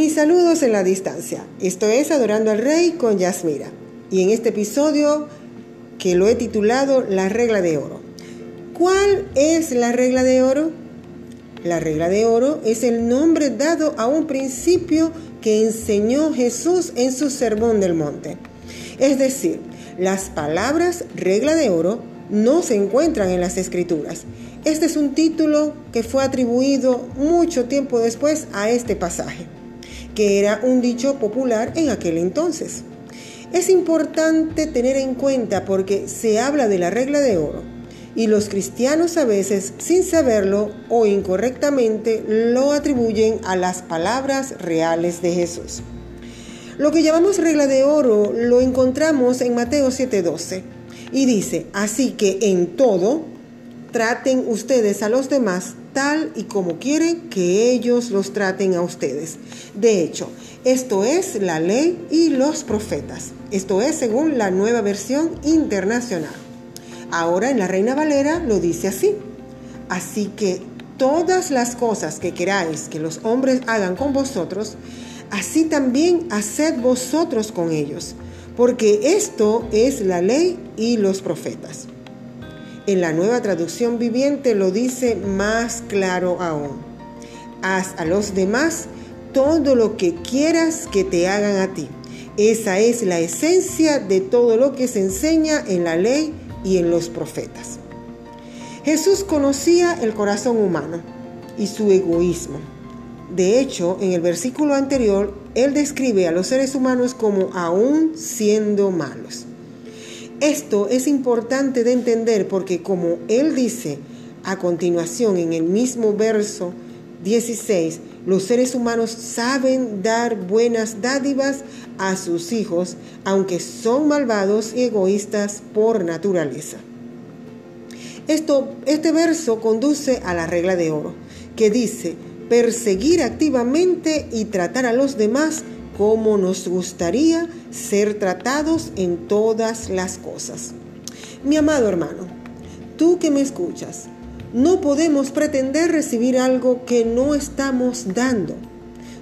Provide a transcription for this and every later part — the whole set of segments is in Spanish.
Mis saludos en la distancia. Esto es Adorando al Rey con Yasmira. Y en este episodio que lo he titulado La regla de oro. ¿Cuál es la regla de oro? La regla de oro es el nombre dado a un principio que enseñó Jesús en su sermón del monte. Es decir, las palabras regla de oro no se encuentran en las escrituras. Este es un título que fue atribuido mucho tiempo después a este pasaje que era un dicho popular en aquel entonces. Es importante tener en cuenta porque se habla de la regla de oro y los cristianos a veces, sin saberlo o incorrectamente, lo atribuyen a las palabras reales de Jesús. Lo que llamamos regla de oro lo encontramos en Mateo 7:12 y dice, así que en todo, traten ustedes a los demás tal y como quieren que ellos los traten a ustedes. De hecho, esto es la ley y los profetas. Esto es según la nueva versión internacional. Ahora en la Reina Valera lo dice así. Así que todas las cosas que queráis que los hombres hagan con vosotros, así también haced vosotros con ellos, porque esto es la ley y los profetas. En la nueva traducción viviente lo dice más claro aún. Haz a los demás todo lo que quieras que te hagan a ti. Esa es la esencia de todo lo que se enseña en la ley y en los profetas. Jesús conocía el corazón humano y su egoísmo. De hecho, en el versículo anterior, Él describe a los seres humanos como aún siendo malos. Esto es importante de entender porque como él dice a continuación en el mismo verso 16, los seres humanos saben dar buenas dádivas a sus hijos, aunque son malvados y egoístas por naturaleza. Esto, este verso conduce a la regla de oro, que dice, perseguir activamente y tratar a los demás como nos gustaría ser tratados en todas las cosas. Mi amado hermano, tú que me escuchas, no podemos pretender recibir algo que no estamos dando.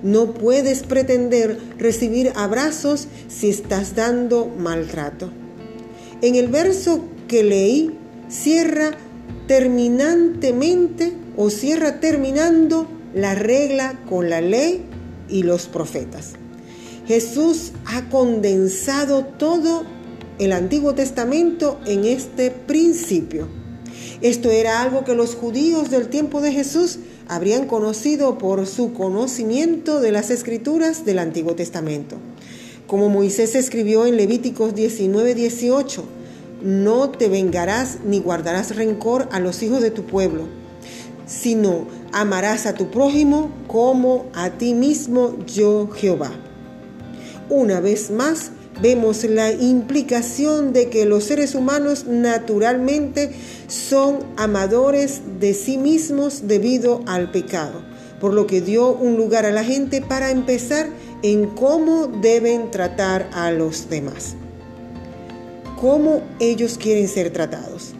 No puedes pretender recibir abrazos si estás dando maltrato. En el verso que leí, cierra terminantemente o cierra terminando la regla con la ley y los profetas. Jesús ha condensado todo el Antiguo Testamento en este principio. Esto era algo que los judíos del tiempo de Jesús habrían conocido por su conocimiento de las escrituras del Antiguo Testamento. Como Moisés escribió en Levíticos 19, 18, no te vengarás ni guardarás rencor a los hijos de tu pueblo, sino amarás a tu prójimo como a ti mismo yo Jehová. Una vez más, vemos la implicación de que los seres humanos naturalmente son amadores de sí mismos debido al pecado, por lo que dio un lugar a la gente para empezar en cómo deben tratar a los demás. Cómo ellos quieren ser tratados.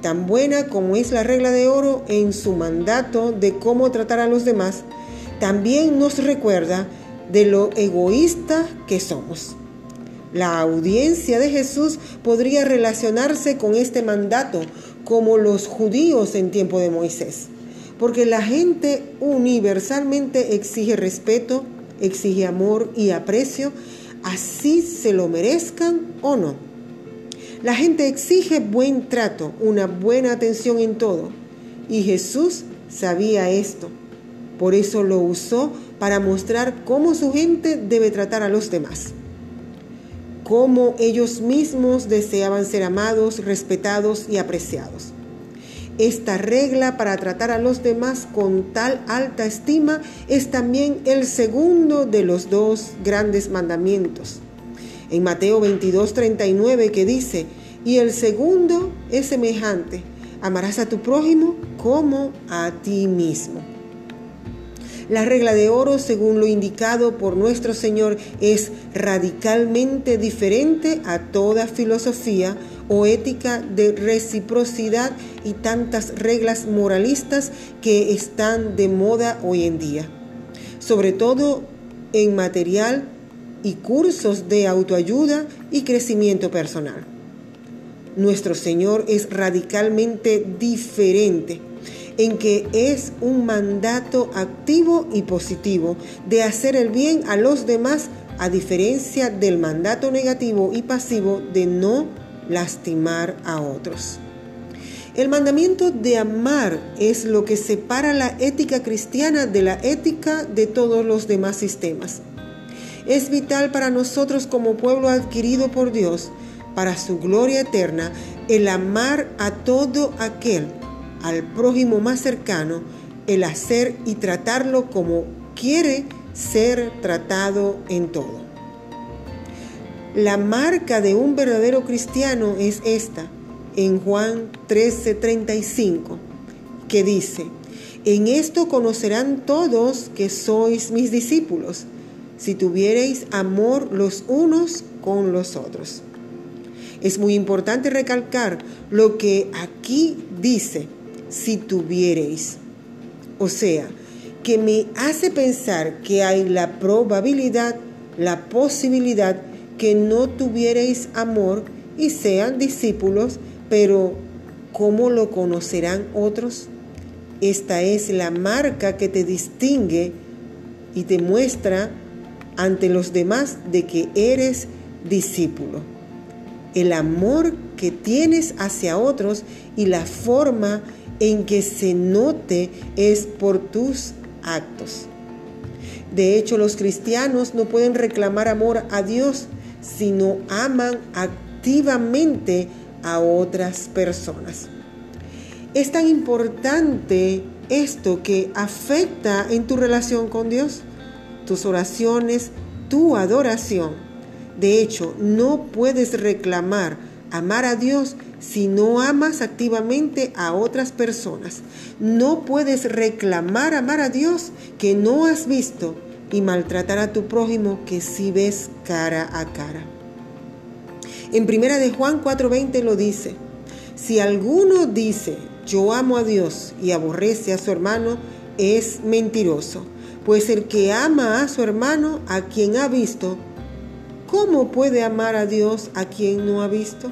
Tan buena como es la regla de oro en su mandato de cómo tratar a los demás, también nos recuerda de lo egoísta que somos. La audiencia de Jesús podría relacionarse con este mandato como los judíos en tiempo de Moisés, porque la gente universalmente exige respeto, exige amor y aprecio, así se lo merezcan o no. La gente exige buen trato, una buena atención en todo, y Jesús sabía esto. Por eso lo usó para mostrar cómo su gente debe tratar a los demás, cómo ellos mismos deseaban ser amados, respetados y apreciados. Esta regla para tratar a los demás con tal alta estima es también el segundo de los dos grandes mandamientos. En Mateo 22, 39 que dice, y el segundo es semejante, amarás a tu prójimo como a ti mismo. La regla de oro, según lo indicado por nuestro Señor, es radicalmente diferente a toda filosofía o ética de reciprocidad y tantas reglas moralistas que están de moda hoy en día. Sobre todo en material y cursos de autoayuda y crecimiento personal. Nuestro Señor es radicalmente diferente en que es un mandato activo y positivo de hacer el bien a los demás a diferencia del mandato negativo y pasivo de no lastimar a otros. El mandamiento de amar es lo que separa la ética cristiana de la ética de todos los demás sistemas. Es vital para nosotros como pueblo adquirido por Dios, para su gloria eterna, el amar a todo aquel, al prójimo más cercano, el hacer y tratarlo como quiere ser tratado en todo. La marca de un verdadero cristiano es esta, en Juan 13:35, que dice, en esto conocerán todos que sois mis discípulos, si tuviereis amor los unos con los otros. Es muy importante recalcar lo que aquí dice, si tuviereis. O sea, que me hace pensar que hay la probabilidad, la posibilidad que no tuvierais amor y sean discípulos, pero ¿cómo lo conocerán otros? Esta es la marca que te distingue y te muestra ante los demás de que eres discípulo. El amor que tienes hacia otros y la forma en que se note es por tus actos. De hecho, los cristianos no pueden reclamar amor a Dios si no aman activamente a otras personas. Es tan importante esto que afecta en tu relación con Dios, tus oraciones, tu adoración. De hecho, no puedes reclamar amar a Dios si no amas activamente a otras personas. No puedes reclamar amar a Dios que no has visto y maltratar a tu prójimo que sí ves cara a cara. En primera de Juan 4:20 lo dice, si alguno dice, yo amo a Dios y aborrece a su hermano, es mentiroso, pues el que ama a su hermano, a quien ha visto, ¿cómo puede amar a Dios a quien no ha visto?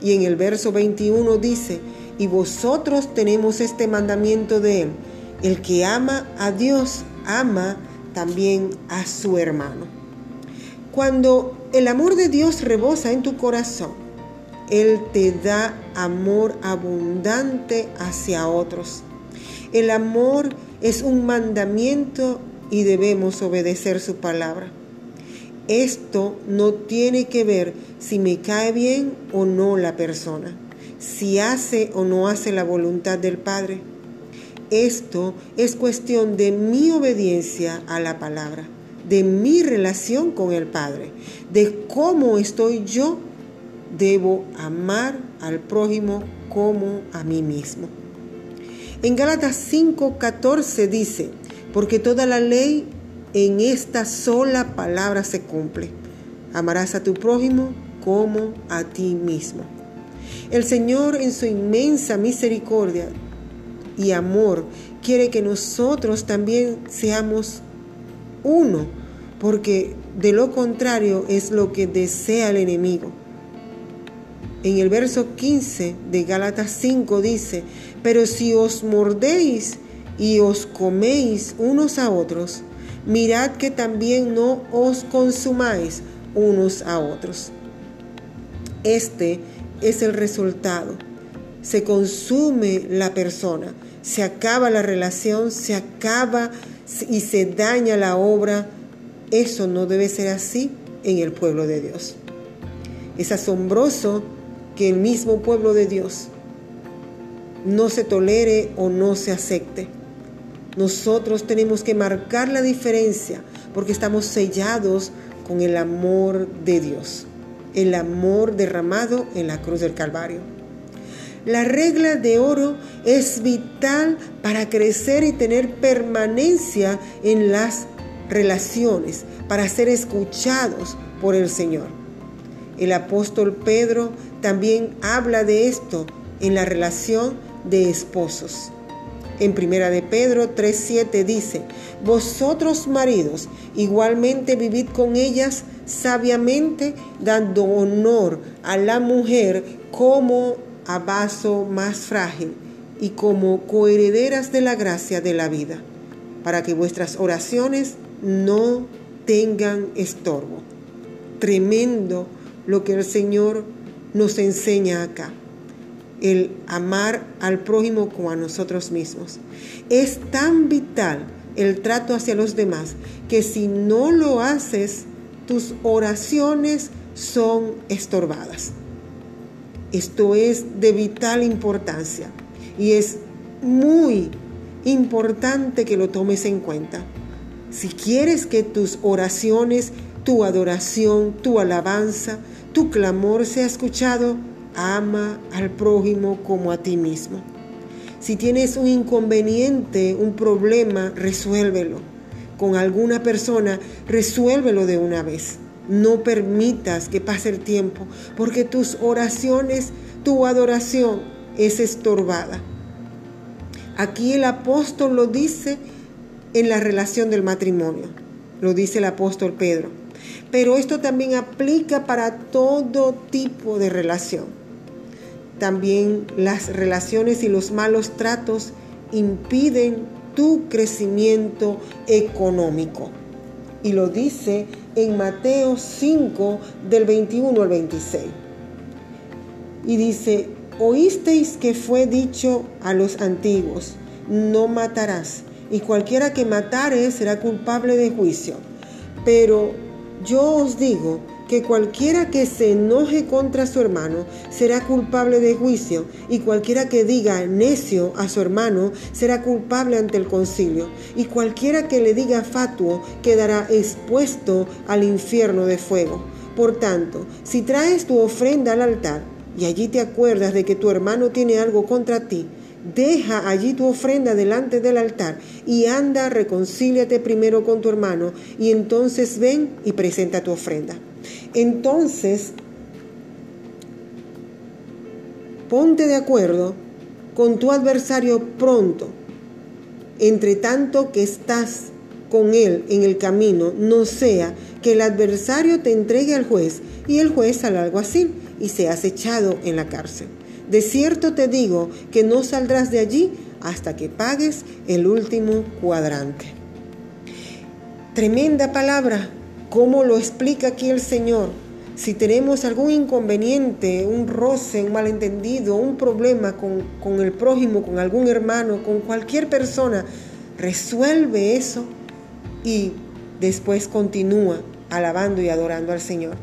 Y en el verso 21 dice, y vosotros tenemos este mandamiento de él, el que ama a Dios, ama también a su hermano. Cuando el amor de Dios rebosa en tu corazón, Él te da amor abundante hacia otros. El amor es un mandamiento y debemos obedecer su palabra. Esto no tiene que ver si me cae bien o no la persona, si hace o no hace la voluntad del Padre. Esto es cuestión de mi obediencia a la palabra, de mi relación con el Padre, de cómo estoy yo. Debo amar al prójimo como a mí mismo. En Gálatas 5:14 dice, porque toda la ley en esta sola palabra se cumple. Amarás a tu prójimo como a ti mismo. El Señor en su inmensa misericordia y amor quiere que nosotros también seamos uno, porque de lo contrario es lo que desea el enemigo. En el verso 15 de Gálatas 5 dice, pero si os mordéis y os coméis unos a otros, mirad que también no os consumáis unos a otros. Este es el resultado. Se consume la persona se acaba la relación, se acaba y se daña la obra. Eso no debe ser así en el pueblo de Dios. Es asombroso que el mismo pueblo de Dios no se tolere o no se acepte. Nosotros tenemos que marcar la diferencia porque estamos sellados con el amor de Dios, el amor derramado en la cruz del Calvario. La regla de oro es vital para crecer y tener permanencia en las relaciones, para ser escuchados por el Señor. El apóstol Pedro también habla de esto en la relación de esposos. En primera de Pedro 3:7 dice, "Vosotros maridos, igualmente vivid con ellas sabiamente, dando honor a la mujer como a vaso más frágil y como coherederas de la gracia de la vida, para que vuestras oraciones no tengan estorbo." Tremendo lo que el Señor nos enseña acá el amar al prójimo como a nosotros mismos. Es tan vital el trato hacia los demás que si no lo haces, tus oraciones son estorbadas. Esto es de vital importancia y es muy importante que lo tomes en cuenta. Si quieres que tus oraciones, tu adoración, tu alabanza, tu clamor sea escuchado, ama al prójimo como a ti mismo. Si tienes un inconveniente, un problema, resuélvelo. Con alguna persona, resuélvelo de una vez. No permitas que pase el tiempo, porque tus oraciones, tu adoración es estorbada. Aquí el apóstol lo dice en la relación del matrimonio, lo dice el apóstol Pedro. Pero esto también aplica para todo tipo de relación. También las relaciones y los malos tratos impiden tu crecimiento económico. Y lo dice en Mateo 5 del 21 al 26. Y dice, oísteis que fue dicho a los antiguos, no matarás, y cualquiera que matare será culpable de juicio. Pero yo os digo que cualquiera que se enoje contra su hermano será culpable de juicio, y cualquiera que diga necio a su hermano será culpable ante el concilio, y cualquiera que le diga fatuo quedará expuesto al infierno de fuego. Por tanto, si traes tu ofrenda al altar, y allí te acuerdas de que tu hermano tiene algo contra ti, Deja allí tu ofrenda delante del altar y anda, reconcíliate primero con tu hermano y entonces ven y presenta tu ofrenda. Entonces, ponte de acuerdo con tu adversario pronto, entre tanto que estás con él en el camino, no sea que el adversario te entregue al juez y el juez al alguacil y seas echado en la cárcel. De cierto te digo que no saldrás de allí hasta que pagues el último cuadrante. Tremenda palabra, ¿cómo lo explica aquí el Señor? Si tenemos algún inconveniente, un roce, un malentendido, un problema con, con el prójimo, con algún hermano, con cualquier persona, resuelve eso y después continúa alabando y adorando al Señor.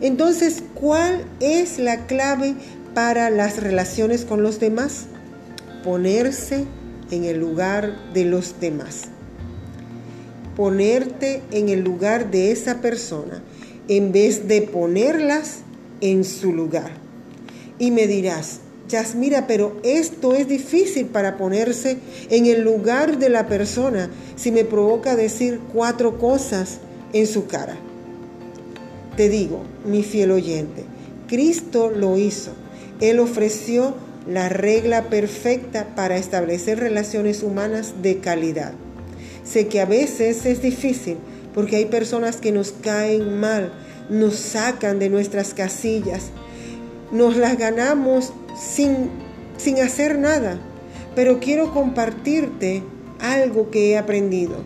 Entonces, ¿cuál es la clave para las relaciones con los demás? Ponerse en el lugar de los demás. Ponerte en el lugar de esa persona en vez de ponerlas en su lugar. Y me dirás, Yasmira, pero esto es difícil para ponerse en el lugar de la persona si me provoca decir cuatro cosas en su cara. Te digo, mi fiel oyente, Cristo lo hizo. Él ofreció la regla perfecta para establecer relaciones humanas de calidad. Sé que a veces es difícil porque hay personas que nos caen mal, nos sacan de nuestras casillas, nos las ganamos sin, sin hacer nada. Pero quiero compartirte algo que he aprendido.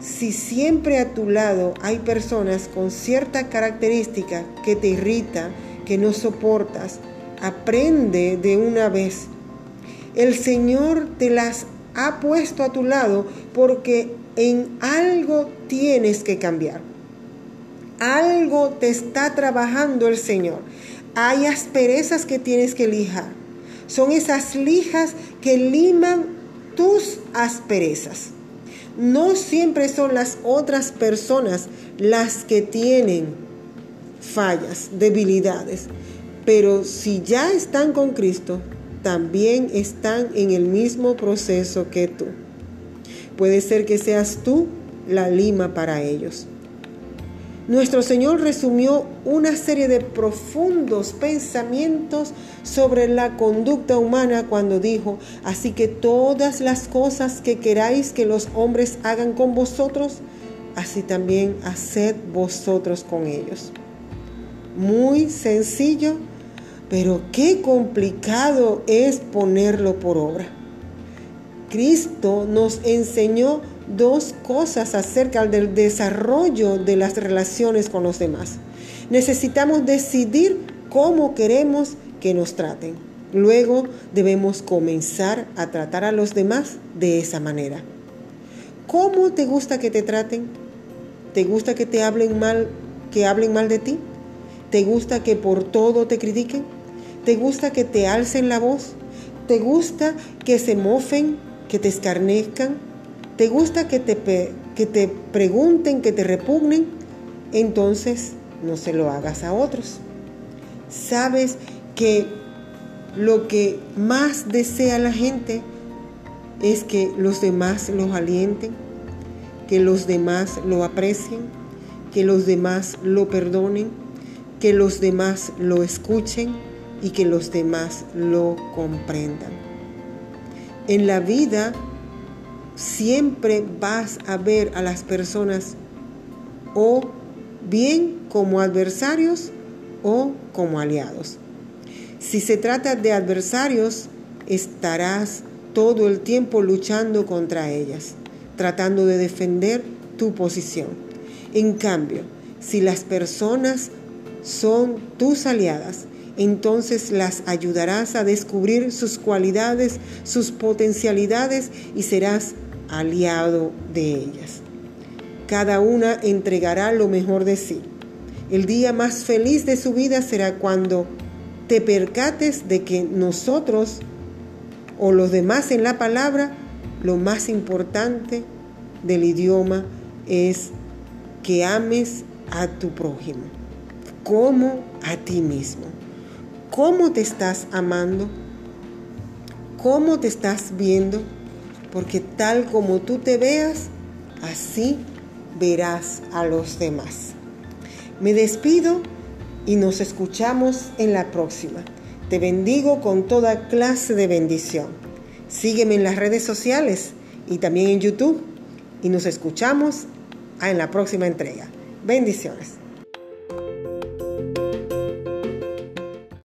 Si siempre a tu lado hay personas con cierta característica que te irrita, que no soportas, aprende de una vez. El Señor te las ha puesto a tu lado porque en algo tienes que cambiar. Algo te está trabajando el Señor. Hay asperezas que tienes que lijar. Son esas lijas que liman tus asperezas. No siempre son las otras personas las que tienen fallas, debilidades. Pero si ya están con Cristo, también están en el mismo proceso que tú. Puede ser que seas tú la lima para ellos. nuestro Señor resumió una serie de profundos pensamientos sobre la conducta humana cuando dijo, así que todas las cosas que queráis que los hombres hagan con vosotros, así también haced vosotros con ellos. Muy sencillo, pero qué complicado es ponerlo por obra. Cristo nos enseñó dos cosas acerca del desarrollo de las relaciones con los demás. Necesitamos decidir cómo queremos que nos traten. Luego debemos comenzar a tratar a los demás de esa manera. ¿Cómo te gusta que te traten? ¿Te gusta que te hablen mal, que hablen mal de ti? ¿Te gusta que por todo te critiquen? ¿Te gusta que te alcen la voz? ¿Te gusta que se mofen, que te escarnezcan? ¿Te gusta que te, que te pregunten, que te repugnen? Entonces no se lo hagas a otros. Sabes que lo que más desea la gente es que los demás los alienten, que los demás lo aprecien, que los demás lo perdonen, que los demás lo escuchen y que los demás lo comprendan. En la vida siempre vas a ver a las personas o bien como adversarios o como aliados. Si se trata de adversarios, estarás todo el tiempo luchando contra ellas, tratando de defender tu posición. En cambio, si las personas son tus aliadas, entonces las ayudarás a descubrir sus cualidades, sus potencialidades y serás aliado de ellas. Cada una entregará lo mejor de sí. El día más feliz de su vida será cuando te percates de que nosotros o los demás en la palabra, lo más importante del idioma es que ames a tu prójimo como a ti mismo. ¿Cómo te estás amando? ¿Cómo te estás viendo? porque tal como tú te veas, así verás a los demás. Me despido y nos escuchamos en la próxima. Te bendigo con toda clase de bendición. Sígueme en las redes sociales y también en YouTube y nos escuchamos en la próxima entrega. Bendiciones.